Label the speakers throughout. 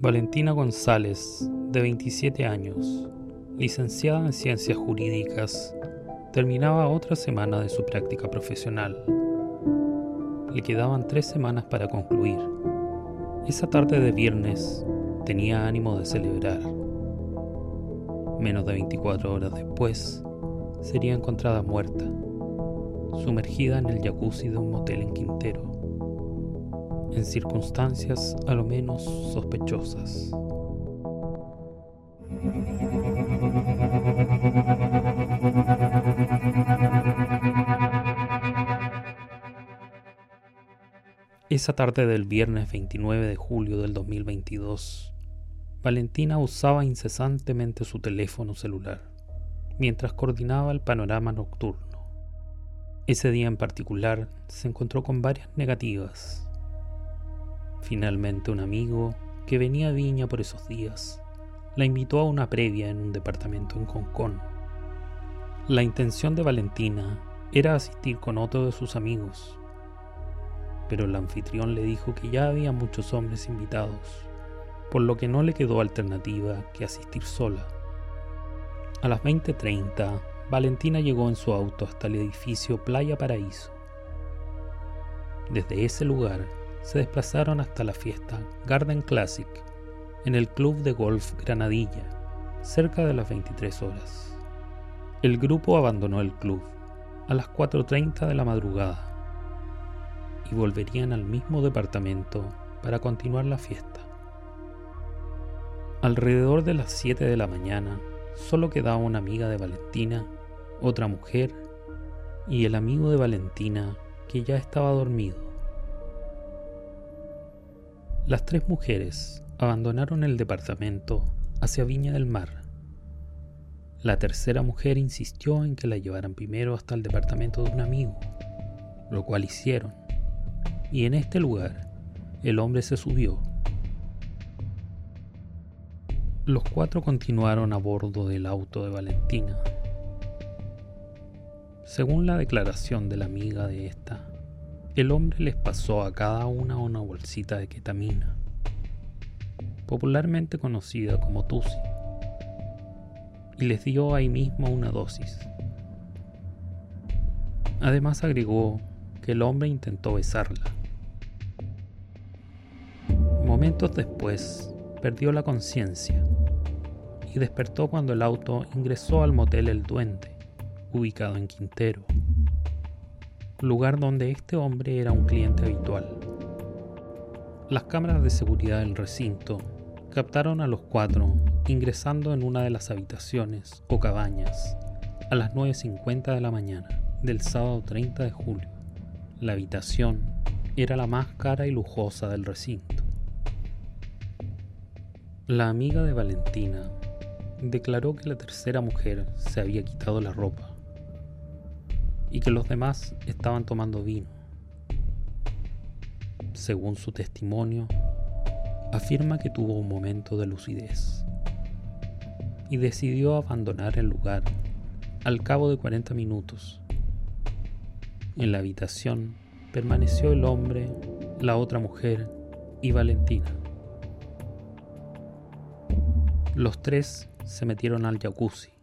Speaker 1: Valentina González, de 27 años, licenciada en Ciencias Jurídicas, terminaba otra semana de su práctica profesional. Le quedaban tres semanas para concluir. Esa tarde de viernes tenía ánimo de celebrar. Menos de 24 horas después, sería encontrada muerta, sumergida en el jacuzzi de un motel en Quintero en circunstancias a lo menos sospechosas. Esa tarde del viernes 29 de julio del 2022, Valentina usaba incesantemente su teléfono celular mientras coordinaba el panorama nocturno. Ese día en particular se encontró con varias negativas Finalmente un amigo, que venía a Viña por esos días, la invitó a una previa en un departamento en Concón. La intención de Valentina era asistir con otro de sus amigos, pero el anfitrión le dijo que ya había muchos hombres invitados, por lo que no le quedó alternativa que asistir sola. A las 20:30, Valentina llegó en su auto hasta el edificio Playa Paraíso. Desde ese lugar se desplazaron hasta la fiesta Garden Classic en el Club de Golf Granadilla, cerca de las 23 horas. El grupo abandonó el club a las 4.30 de la madrugada y volverían al mismo departamento para continuar la fiesta. Alrededor de las 7 de la mañana solo quedaba una amiga de Valentina, otra mujer y el amigo de Valentina que ya estaba dormido. Las tres mujeres abandonaron el departamento hacia Viña del Mar. La tercera mujer insistió en que la llevaran primero hasta el departamento de un amigo, lo cual hicieron. Y en este lugar, el hombre se subió. Los cuatro continuaron a bordo del auto de Valentina. Según la declaración de la amiga de esta, el hombre les pasó a cada una una bolsita de ketamina, popularmente conocida como Tusi, y les dio ahí mismo una dosis. Además agregó que el hombre intentó besarla. Momentos después, perdió la conciencia y despertó cuando el auto ingresó al motel El Duende, ubicado en Quintero lugar donde este hombre era un cliente habitual. Las cámaras de seguridad del recinto captaron a los cuatro ingresando en una de las habitaciones o cabañas a las 9.50 de la mañana del sábado 30 de julio. La habitación era la más cara y lujosa del recinto. La amiga de Valentina declaró que la tercera mujer se había quitado la ropa y que los demás estaban tomando vino. Según su testimonio, afirma que tuvo un momento de lucidez y decidió abandonar el lugar al cabo de 40 minutos. En la habitación permaneció el hombre, la otra mujer y Valentina. Los tres se metieron al jacuzzi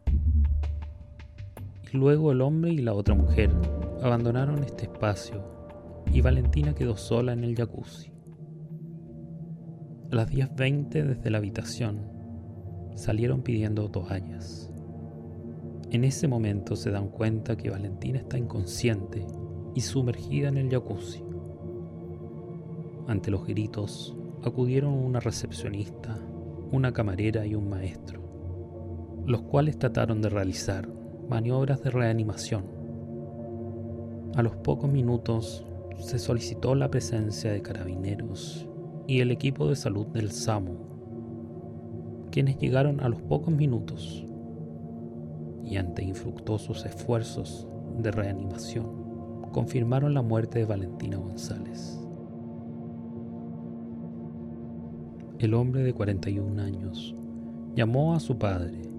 Speaker 1: Luego el hombre y la otra mujer abandonaron este espacio y Valentina quedó sola en el jacuzzi. A las 10.20 desde la habitación salieron pidiendo toallas. En ese momento se dan cuenta que Valentina está inconsciente y sumergida en el jacuzzi. Ante los gritos acudieron una recepcionista, una camarera y un maestro, los cuales trataron de realizar maniobras de reanimación. A los pocos minutos se solicitó la presencia de carabineros y el equipo de salud del SAMU, quienes llegaron a los pocos minutos y ante infructuosos esfuerzos de reanimación confirmaron la muerte de Valentina González. El hombre de 41 años llamó a su padre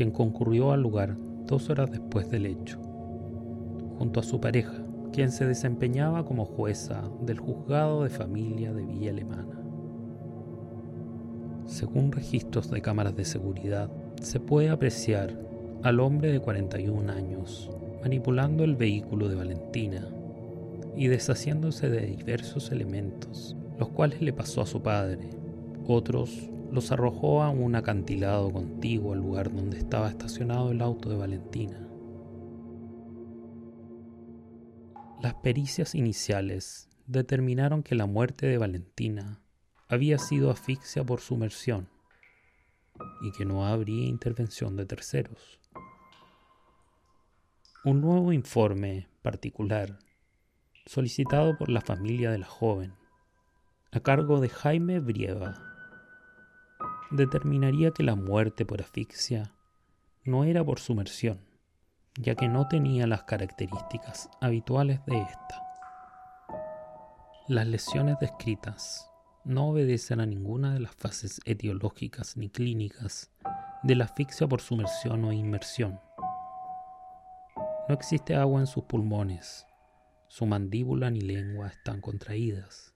Speaker 1: quien concurrió al lugar dos horas después del hecho, junto a su pareja, quien se desempeñaba como jueza del juzgado de familia de Villa Alemana. Según registros de cámaras de seguridad, se puede apreciar al hombre de 41 años manipulando el vehículo de Valentina y deshaciéndose de diversos elementos, los cuales le pasó a su padre. Otros los arrojó a un acantilado contiguo al lugar donde estaba estacionado el auto de Valentina. Las pericias iniciales determinaron que la muerte de Valentina había sido asfixia por sumersión y que no habría intervención de terceros. Un nuevo informe particular, solicitado por la familia de la joven, a cargo de Jaime Brieva, determinaría que la muerte por asfixia no era por sumersión, ya que no tenía las características habituales de esta. Las lesiones descritas no obedecen a ninguna de las fases etiológicas ni clínicas de la asfixia por sumersión o inmersión no existe agua en sus pulmones. Su mandíbula ni lengua están contraídas.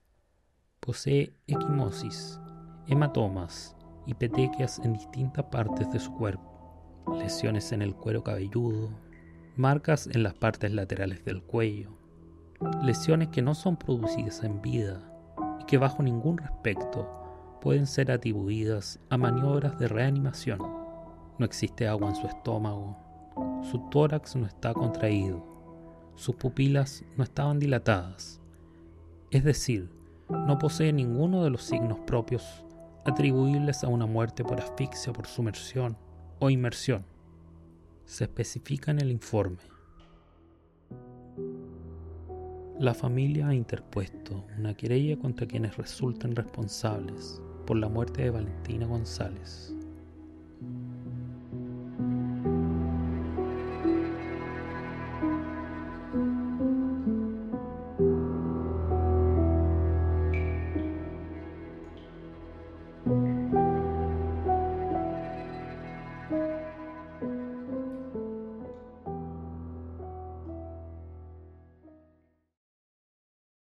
Speaker 1: Posee equimosis, hematomas y petequias en distintas partes de su cuerpo, lesiones en el cuero cabelludo, marcas en las partes laterales del cuello, lesiones que no son producidas en vida y que bajo ningún respecto pueden ser atribuidas a maniobras de reanimación. No existe agua en su estómago, su tórax no está contraído, sus pupilas no estaban dilatadas, es decir, no posee ninguno de los signos propios atribuibles a una muerte por asfixia por sumersión o inmersión. Se especifica en el informe. La familia ha interpuesto una querella contra quienes resulten responsables por la muerte de Valentina González.